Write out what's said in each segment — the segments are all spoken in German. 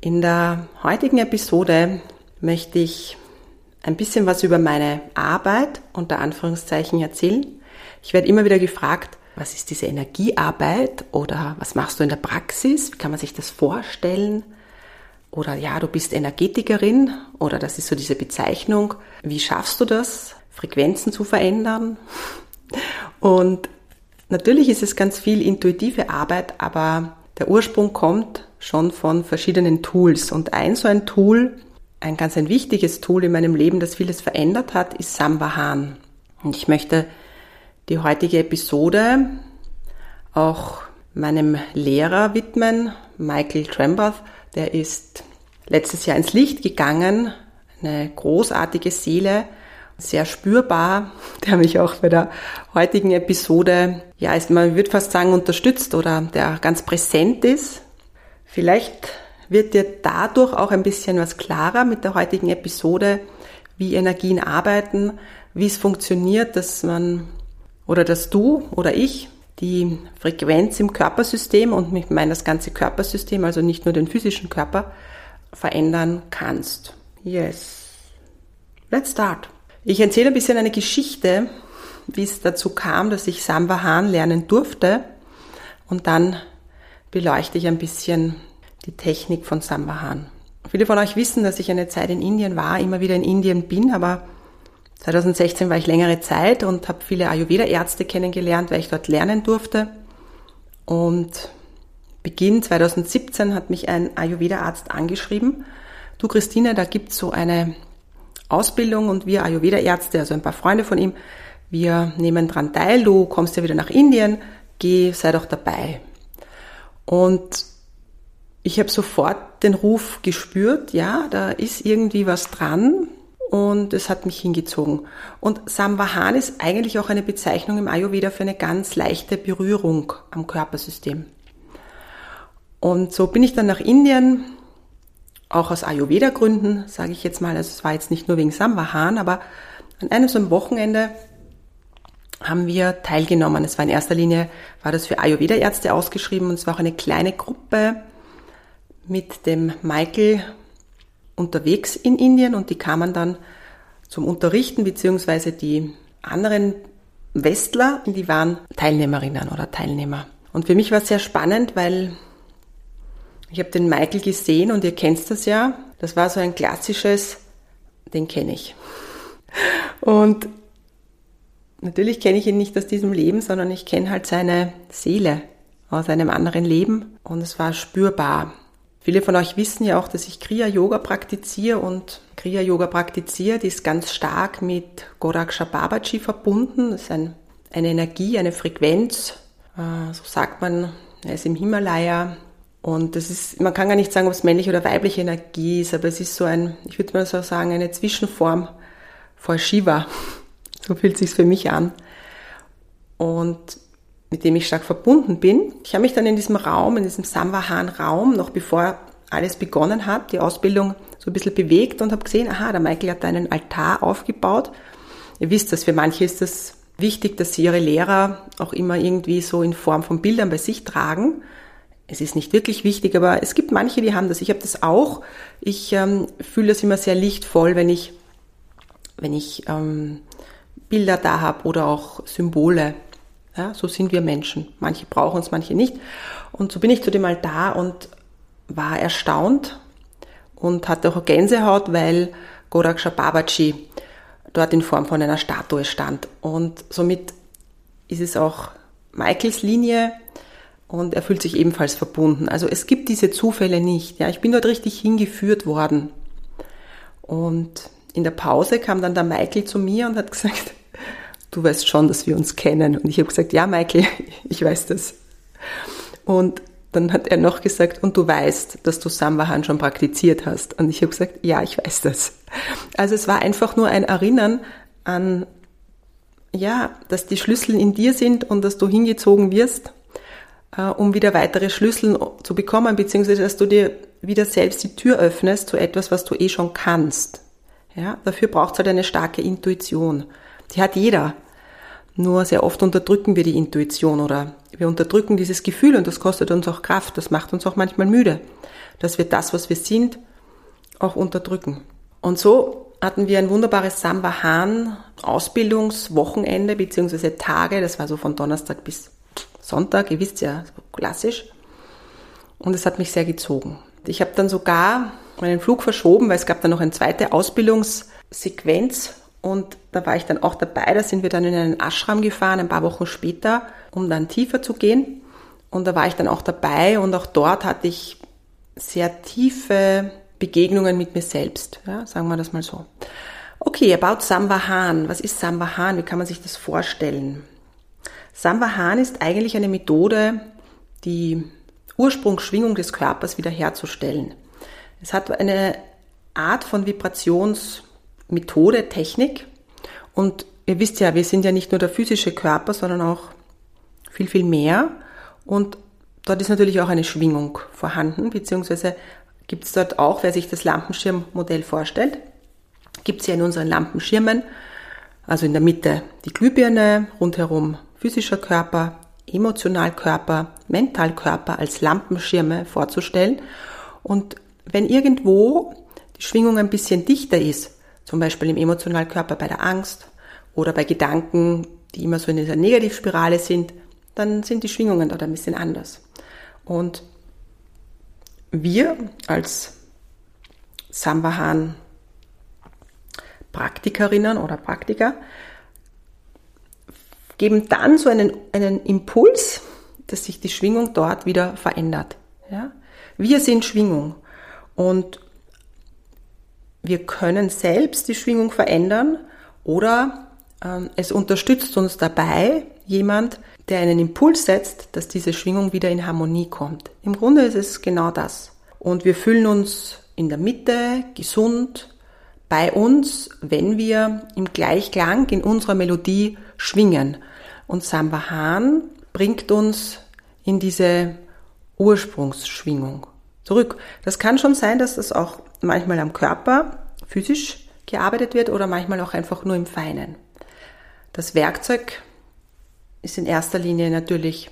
In der heutigen Episode möchte ich ein bisschen was über meine Arbeit unter Anführungszeichen erzählen. Ich werde immer wieder gefragt, was ist diese Energiearbeit oder was machst du in der Praxis? Wie kann man sich das vorstellen? Oder ja, du bist Energetikerin oder das ist so diese Bezeichnung. Wie schaffst du das, Frequenzen zu verändern? Und natürlich ist es ganz viel intuitive Arbeit, aber der Ursprung kommt schon von verschiedenen Tools. Und ein so ein Tool, ein ganz ein wichtiges Tool in meinem Leben, das vieles verändert hat, ist Samvahan. Und ich möchte die heutige Episode auch meinem Lehrer widmen, Michael Trembath. Der ist letztes Jahr ins Licht gegangen, eine großartige Seele, sehr spürbar, der mich auch bei der heutigen Episode, ja, ist, man würde fast sagen, unterstützt oder der ganz präsent ist. Vielleicht wird dir dadurch auch ein bisschen was klarer mit der heutigen Episode, wie Energien arbeiten, wie es funktioniert, dass man oder dass du oder ich die Frequenz im Körpersystem und ich meine das ganze Körpersystem, also nicht nur den physischen Körper, verändern kannst. Yes. Let's start. Ich erzähle ein bisschen eine Geschichte, wie es dazu kam, dass ich Samvahan lernen durfte und dann beleuchte ich ein bisschen die Technik von Sambahan. Viele von euch wissen, dass ich eine Zeit in Indien war, immer wieder in Indien bin, aber 2016 war ich längere Zeit und habe viele Ayurveda-Ärzte kennengelernt, weil ich dort lernen durfte. Und Beginn 2017 hat mich ein Ayurveda-Arzt angeschrieben. Du Christine, da gibt's so eine Ausbildung und wir Ayurveda-Ärzte, also ein paar Freunde von ihm, wir nehmen dran teil. Du kommst ja wieder nach Indien, geh, sei doch dabei. Und ich habe sofort den Ruf gespürt, ja, da ist irgendwie was dran und es hat mich hingezogen. Und Samvahan ist eigentlich auch eine Bezeichnung im Ayurveda für eine ganz leichte Berührung am Körpersystem. Und so bin ich dann nach Indien, auch aus Ayurveda-Gründen, sage ich jetzt mal. Also es war jetzt nicht nur wegen Samvahan, aber an einem so einem Wochenende haben wir teilgenommen. Es war in erster Linie, war das für Ayurveda-Ärzte ausgeschrieben und es war auch eine kleine Gruppe mit dem Michael unterwegs in Indien und die kamen dann zum Unterrichten, beziehungsweise die anderen Westler, die waren Teilnehmerinnen oder Teilnehmer. Und für mich war es sehr spannend, weil ich habe den Michael gesehen und ihr kennt das ja. Das war so ein klassisches, den kenne ich. Und Natürlich kenne ich ihn nicht aus diesem Leben, sondern ich kenne halt seine Seele aus einem anderen Leben und es war spürbar. Viele von euch wissen ja auch, dass ich Kriya Yoga praktiziere und Kriya Yoga praktiziert ist ganz stark mit Goraksha Babaji verbunden. Das ist ein, eine Energie, eine Frequenz, äh, so sagt man, er ist im Himalaya. Und das ist, man kann gar nicht sagen, ob es männliche oder weibliche Energie ist, aber es ist so ein, ich würde mal so sagen, eine Zwischenform vor Shiva. So fühlt sich's für mich an. Und mit dem ich stark verbunden bin. Ich habe mich dann in diesem Raum, in diesem Samvahan-Raum, noch bevor alles begonnen hat, die Ausbildung so ein bisschen bewegt und habe gesehen, aha, der Michael hat da einen Altar aufgebaut. Ihr wisst das, für manche ist das wichtig, dass sie ihre Lehrer auch immer irgendwie so in Form von Bildern bei sich tragen. Es ist nicht wirklich wichtig, aber es gibt manche, die haben das. Ich habe das auch. Ich ähm, fühle das immer sehr lichtvoll, wenn ich, wenn ich ähm, Bilder da habe oder auch Symbole. Ja, so sind wir Menschen. Manche brauchen es, manche nicht. Und so bin ich zu dem Altar und war erstaunt und hatte auch Gänsehaut, weil Goraksha Babaji dort in Form von einer Statue stand. Und somit ist es auch Michaels Linie und er fühlt sich ebenfalls verbunden. Also es gibt diese Zufälle nicht. Ja, ich bin dort richtig hingeführt worden. Und in der Pause kam dann der Michael zu mir und hat gesagt, du weißt schon, dass wir uns kennen. Und ich habe gesagt, ja, Michael, ich weiß das. Und dann hat er noch gesagt, und du weißt, dass du Samvahan schon praktiziert hast. Und ich habe gesagt, ja, ich weiß das. Also es war einfach nur ein Erinnern an, ja, dass die Schlüssel in dir sind und dass du hingezogen wirst, äh, um wieder weitere Schlüssel zu bekommen, beziehungsweise dass du dir wieder selbst die Tür öffnest zu etwas, was du eh schon kannst. Ja, dafür braucht es halt eine starke Intuition. Die hat jeder. Nur sehr oft unterdrücken wir die Intuition oder wir unterdrücken dieses Gefühl und das kostet uns auch Kraft. Das macht uns auch manchmal müde, dass wir das, was wir sind, auch unterdrücken. Und so hatten wir ein wunderbares Sambahan Ausbildungswochenende beziehungsweise Tage. Das war so von Donnerstag bis Sonntag. Ihr wisst ja, klassisch. Und es hat mich sehr gezogen. Ich habe dann sogar meinen Flug verschoben, weil es gab dann noch eine zweite Ausbildungssequenz und da war ich dann auch dabei. Da sind wir dann in einen Ashram gefahren, ein paar Wochen später, um dann tiefer zu gehen. Und da war ich dann auch dabei und auch dort hatte ich sehr tiefe Begegnungen mit mir selbst. Ja, sagen wir das mal so. Okay, about Samvahan. Was ist Samvahan? Wie kann man sich das vorstellen? Samvahan ist eigentlich eine Methode, die Ursprungsschwingung des Körpers wiederherzustellen. Es hat eine Art von Vibrationsmethode, Technik. Und ihr wisst ja, wir sind ja nicht nur der physische Körper, sondern auch viel, viel mehr. Und dort ist natürlich auch eine Schwingung vorhanden, beziehungsweise gibt es dort auch, wer sich das Lampenschirmmodell vorstellt, gibt es ja in unseren Lampenschirmen, also in der Mitte die Glühbirne, rundherum physischer Körper, Emotionalkörper, Mentalkörper als Lampenschirme vorzustellen. Und wenn irgendwo die Schwingung ein bisschen dichter ist, zum Beispiel im Emotionalkörper bei der Angst oder bei Gedanken, die immer so in dieser Negativspirale sind, dann sind die Schwingungen dort ein bisschen anders. Und wir als Sambahan Praktikerinnen oder Praktiker geben dann so einen, einen Impuls, dass sich die Schwingung dort wieder verändert. Ja? Wir sind Schwingung und wir können selbst die Schwingung verändern oder ähm, es unterstützt uns dabei jemand, der einen Impuls setzt, dass diese Schwingung wieder in Harmonie kommt. Im Grunde ist es genau das. Und wir fühlen uns in der Mitte, gesund, bei uns, wenn wir im Gleichklang in unserer Melodie schwingen. Und Sambahan bringt uns in diese Ursprungsschwingung zurück. Das kann schon sein, dass das auch manchmal am Körper physisch gearbeitet wird oder manchmal auch einfach nur im Feinen. Das Werkzeug ist in erster Linie natürlich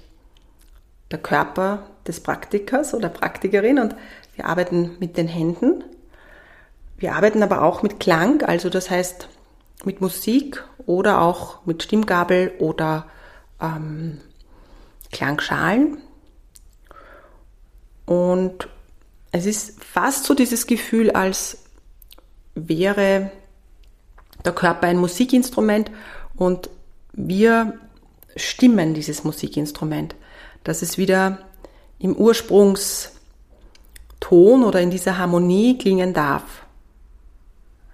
der Körper des Praktikers oder Praktikerin und wir arbeiten mit den Händen. Wir arbeiten aber auch mit Klang, also das heißt mit Musik oder auch mit Stimmgabel oder ähm, Klangschalen. Und es ist fast so dieses Gefühl, als wäre der Körper ein Musikinstrument und wir stimmen dieses Musikinstrument, dass es wieder im Ursprungston oder in dieser Harmonie klingen darf.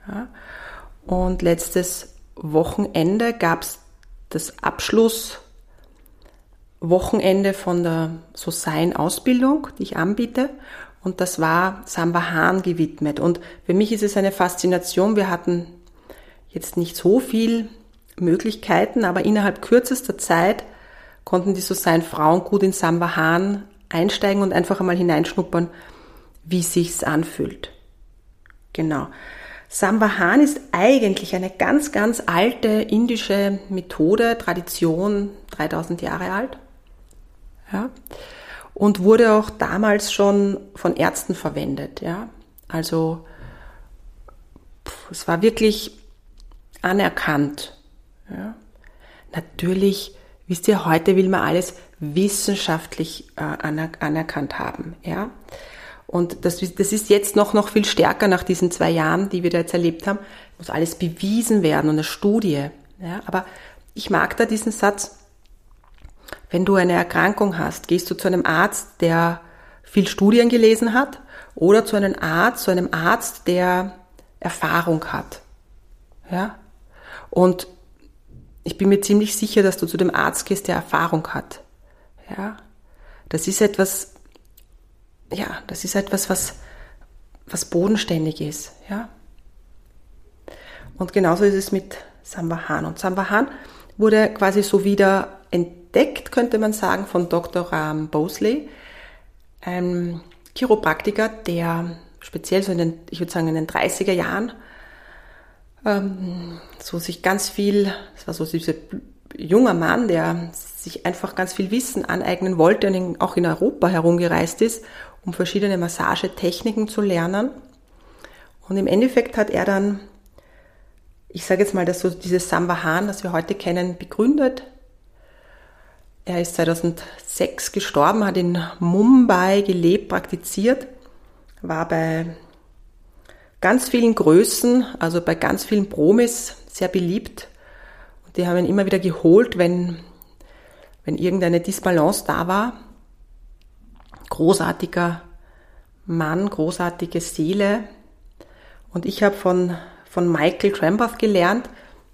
Ja? Und letztes Wochenende gab es das Abschlusswochenende von der So Sein Ausbildung, die ich anbiete. Und das war Sambahan gewidmet. Und für mich ist es eine Faszination. Wir hatten jetzt nicht so viel Möglichkeiten, aber innerhalb kürzester Zeit konnten die so sein Frauen gut in Sambahan einsteigen und einfach einmal hineinschnuppern, wie sich's anfühlt. Genau. Sambahan ist eigentlich eine ganz, ganz alte indische Methode, Tradition, 3000 Jahre alt. Ja und wurde auch damals schon von Ärzten verwendet. Ja? Also es war wirklich anerkannt. Ja? Natürlich, wisst ihr, heute will man alles wissenschaftlich äh, anerkannt haben. Ja? Und das, das ist jetzt noch, noch viel stärker nach diesen zwei Jahren, die wir da jetzt erlebt haben. Muss alles bewiesen werden und eine Studie. Ja, aber ich mag da diesen Satz, wenn du eine Erkrankung hast, gehst du zu einem Arzt, der viel Studien gelesen hat oder zu einem Arzt, zu einem Arzt, der Erfahrung hat. Ja? Und ich bin mir ziemlich sicher, dass du zu dem Arzt gehst, der Erfahrung hat. Ja? Das ist etwas, ja, das ist etwas, was, was bodenständig ist, ja. Und genauso ist es mit Sambahan. Und Sambahan wurde quasi so wieder entdeckt, könnte man sagen, von Dr. Ram Bosley, ein Chiropraktiker, der speziell so in den, ich würde sagen, in den 30er Jahren ähm, so sich ganz viel, das war so dieser junger Mann, der sich einfach ganz viel Wissen aneignen wollte und auch in Europa herumgereist ist, um verschiedene Massagetechniken zu lernen. Und im Endeffekt hat er dann, ich sage jetzt mal, dass so dieses Sambahan, das wir heute kennen, begründet. Er ist 2006 gestorben, hat in Mumbai gelebt, praktiziert, war bei ganz vielen Größen, also bei ganz vielen Promis sehr beliebt. Und die haben ihn immer wieder geholt, wenn, wenn irgendeine Disbalance da war. Großartiger Mann, großartige Seele. Und ich habe von, von Michael Trambath gelernt,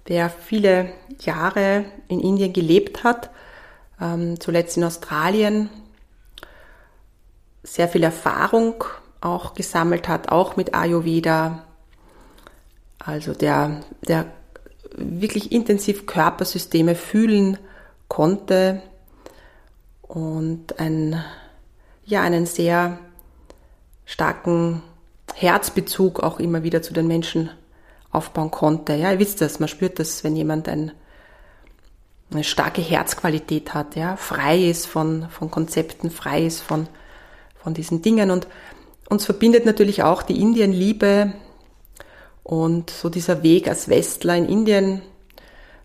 der viele Jahre in Indien gelebt hat, ähm, zuletzt in Australien, sehr viel Erfahrung auch gesammelt hat, auch mit Ayurveda. Also der, der wirklich intensiv Körpersysteme fühlen konnte und ein, ja, einen sehr starken Herzbezug auch immer wieder zu den Menschen aufbauen konnte. Ja, ihr wisst das, man spürt das, wenn jemand ein, eine starke Herzqualität hat, ja, frei ist von, von Konzepten, frei ist von, von diesen Dingen. Und uns verbindet natürlich auch die Indienliebe und so dieser Weg als Westler in Indien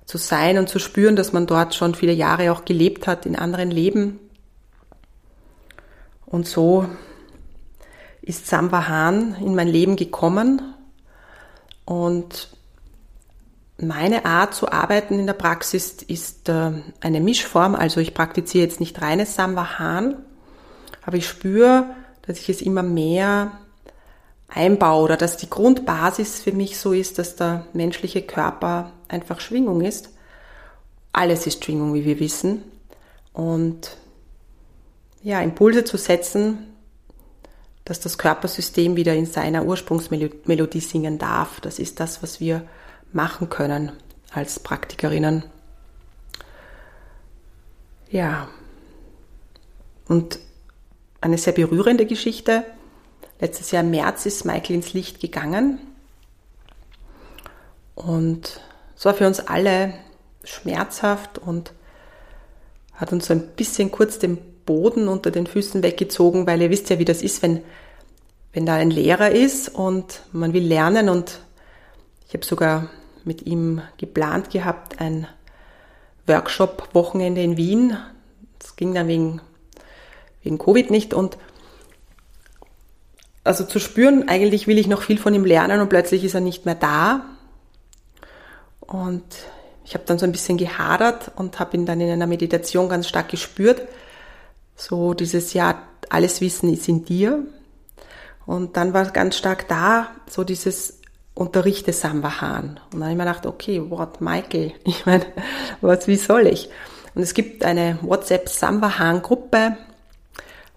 zu sein und zu spüren, dass man dort schon viele Jahre auch gelebt hat in anderen Leben. Und so ist Samvahan in mein Leben gekommen. Und meine Art zu arbeiten in der Praxis ist äh, eine Mischform. Also ich praktiziere jetzt nicht reines Samvahan, aber ich spüre, dass ich es immer mehr einbaue oder dass die Grundbasis für mich so ist, dass der menschliche Körper einfach Schwingung ist. Alles ist Schwingung, wie wir wissen. Und ja, Impulse zu setzen, dass das Körpersystem wieder in seiner Ursprungsmelodie singen darf. Das ist das, was wir machen können als Praktikerinnen. Ja. Und eine sehr berührende Geschichte. Letztes Jahr im März ist Michael ins Licht gegangen. Und es war für uns alle schmerzhaft und hat uns so ein bisschen kurz den Boden unter den Füßen weggezogen, weil ihr wisst ja, wie das ist, wenn, wenn da ein Lehrer ist und man will lernen und ich habe sogar mit ihm geplant gehabt, ein Workshop-Wochenende in Wien. Das ging dann wegen wegen Covid nicht und also zu spüren, eigentlich will ich noch viel von ihm lernen und plötzlich ist er nicht mehr da. Und ich habe dann so ein bisschen gehadert und habe ihn dann in einer Meditation ganz stark gespürt. So dieses Ja, alles Wissen ist in dir. Und dann war ganz stark da, so dieses Unterrichte Sambahan. Und dann habe ich mir gedacht, okay, what, Michael? Ich meine, was, wie soll ich? Und es gibt eine WhatsApp Sambahan-Gruppe,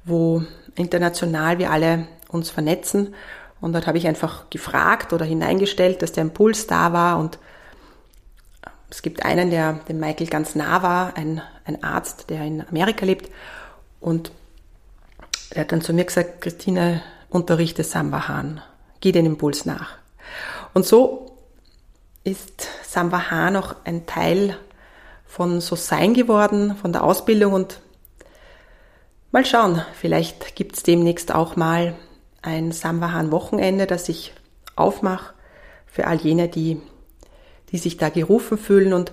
wo international wir alle uns vernetzen. Und dort habe ich einfach gefragt oder hineingestellt, dass der Impuls da war. Und es gibt einen, der dem Michael ganz nah war, ein, ein Arzt, der in Amerika lebt. Und er hat dann zu mir gesagt, Christine, unterrichte Sambahan, geh den Impuls nach. Und so ist Sambahan auch ein Teil von so Sein geworden, von der Ausbildung und Mal schauen, vielleicht gibt's demnächst auch mal ein Samwahan-Wochenende, das ich aufmache für all jene, die, die sich da gerufen fühlen. Und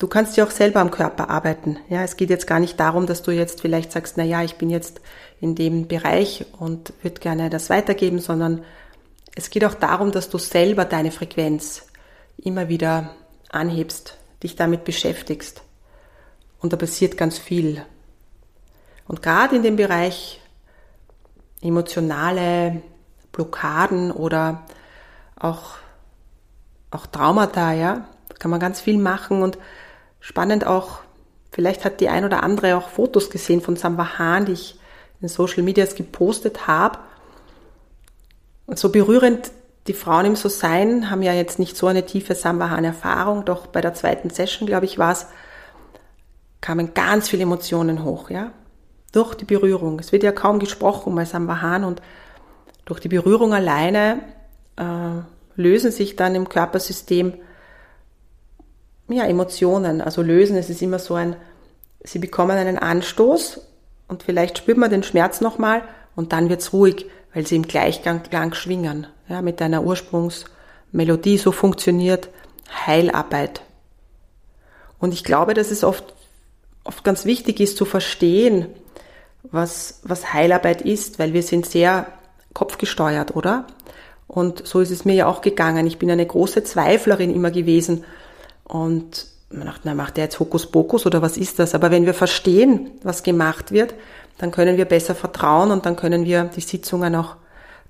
Du kannst ja auch selber am Körper arbeiten. Ja, es geht jetzt gar nicht darum, dass du jetzt vielleicht sagst, na ja, ich bin jetzt in dem Bereich und würde gerne das weitergeben, sondern es geht auch darum, dass du selber deine Frequenz immer wieder anhebst, dich damit beschäftigst. Und da passiert ganz viel. Und gerade in dem Bereich emotionale Blockaden oder auch, auch Traumata, ja, kann man ganz viel machen und spannend auch, vielleicht hat die ein oder andere auch Fotos gesehen von Samwahan, die ich in Social Medias gepostet habe. So berührend die Frauen im So-Sein haben ja jetzt nicht so eine tiefe Samwahan-Erfahrung, doch bei der zweiten Session, glaube ich, war es, kamen ganz viele Emotionen hoch, ja. Durch die Berührung. Es wird ja kaum gesprochen bei Samwahan und durch die Berührung alleine äh, lösen sich dann im Körpersystem ja, Emotionen. Also lösen, es ist immer so ein, sie bekommen einen Anstoß und vielleicht spürt man den Schmerz nochmal und dann wird's ruhig, weil sie im Gleichgang schwingen, ja, mit einer Ursprungsmelodie. So funktioniert Heilarbeit. Und ich glaube, dass es oft, oft ganz wichtig ist zu verstehen, was, was Heilarbeit ist, weil wir sind sehr kopfgesteuert, oder? Und so ist es mir ja auch gegangen. Ich bin eine große Zweiflerin immer gewesen und man dachte, na, macht der jetzt Hokuspokus oder was ist das? Aber wenn wir verstehen, was gemacht wird, dann können wir besser vertrauen und dann können wir die Sitzungen auch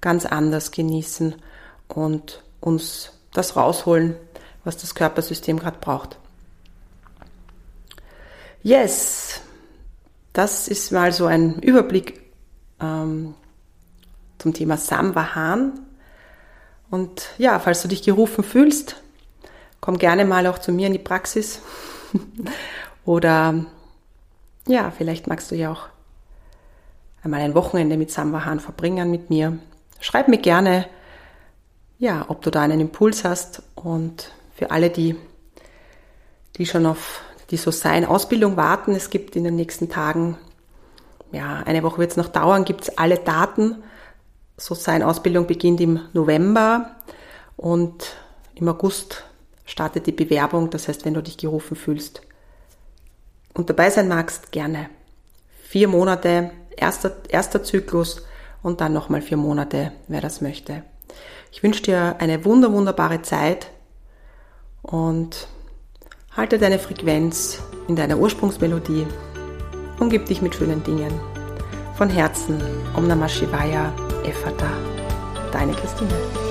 ganz anders genießen und uns das rausholen, was das Körpersystem gerade braucht. Yes, das ist mal so ein Überblick ähm, zum Thema Samvahan. Und ja, falls du dich gerufen fühlst, komm gerne mal auch zu mir in die Praxis. Oder ja, vielleicht magst du ja auch einmal ein Wochenende mit Samvahan verbringen mit mir. Schreib mir gerne, ja, ob du da einen Impuls hast. Und für alle, die, die schon auf die so sein Ausbildung warten, es gibt in den nächsten Tagen, ja, eine Woche wird es noch dauern, gibt es alle Daten. So sein Ausbildung beginnt im November und im August startet die Bewerbung. Das heißt, wenn du dich gerufen fühlst und dabei sein magst, gerne. Vier Monate, erster, erster Zyklus und dann nochmal vier Monate, wer das möchte. Ich wünsche dir eine wunder, wunderbare Zeit und halte deine Frequenz in deiner Ursprungsmelodie. Umgib dich mit schönen Dingen. Von Herzen, Om Namah Shivaya, Efata, deine Christine.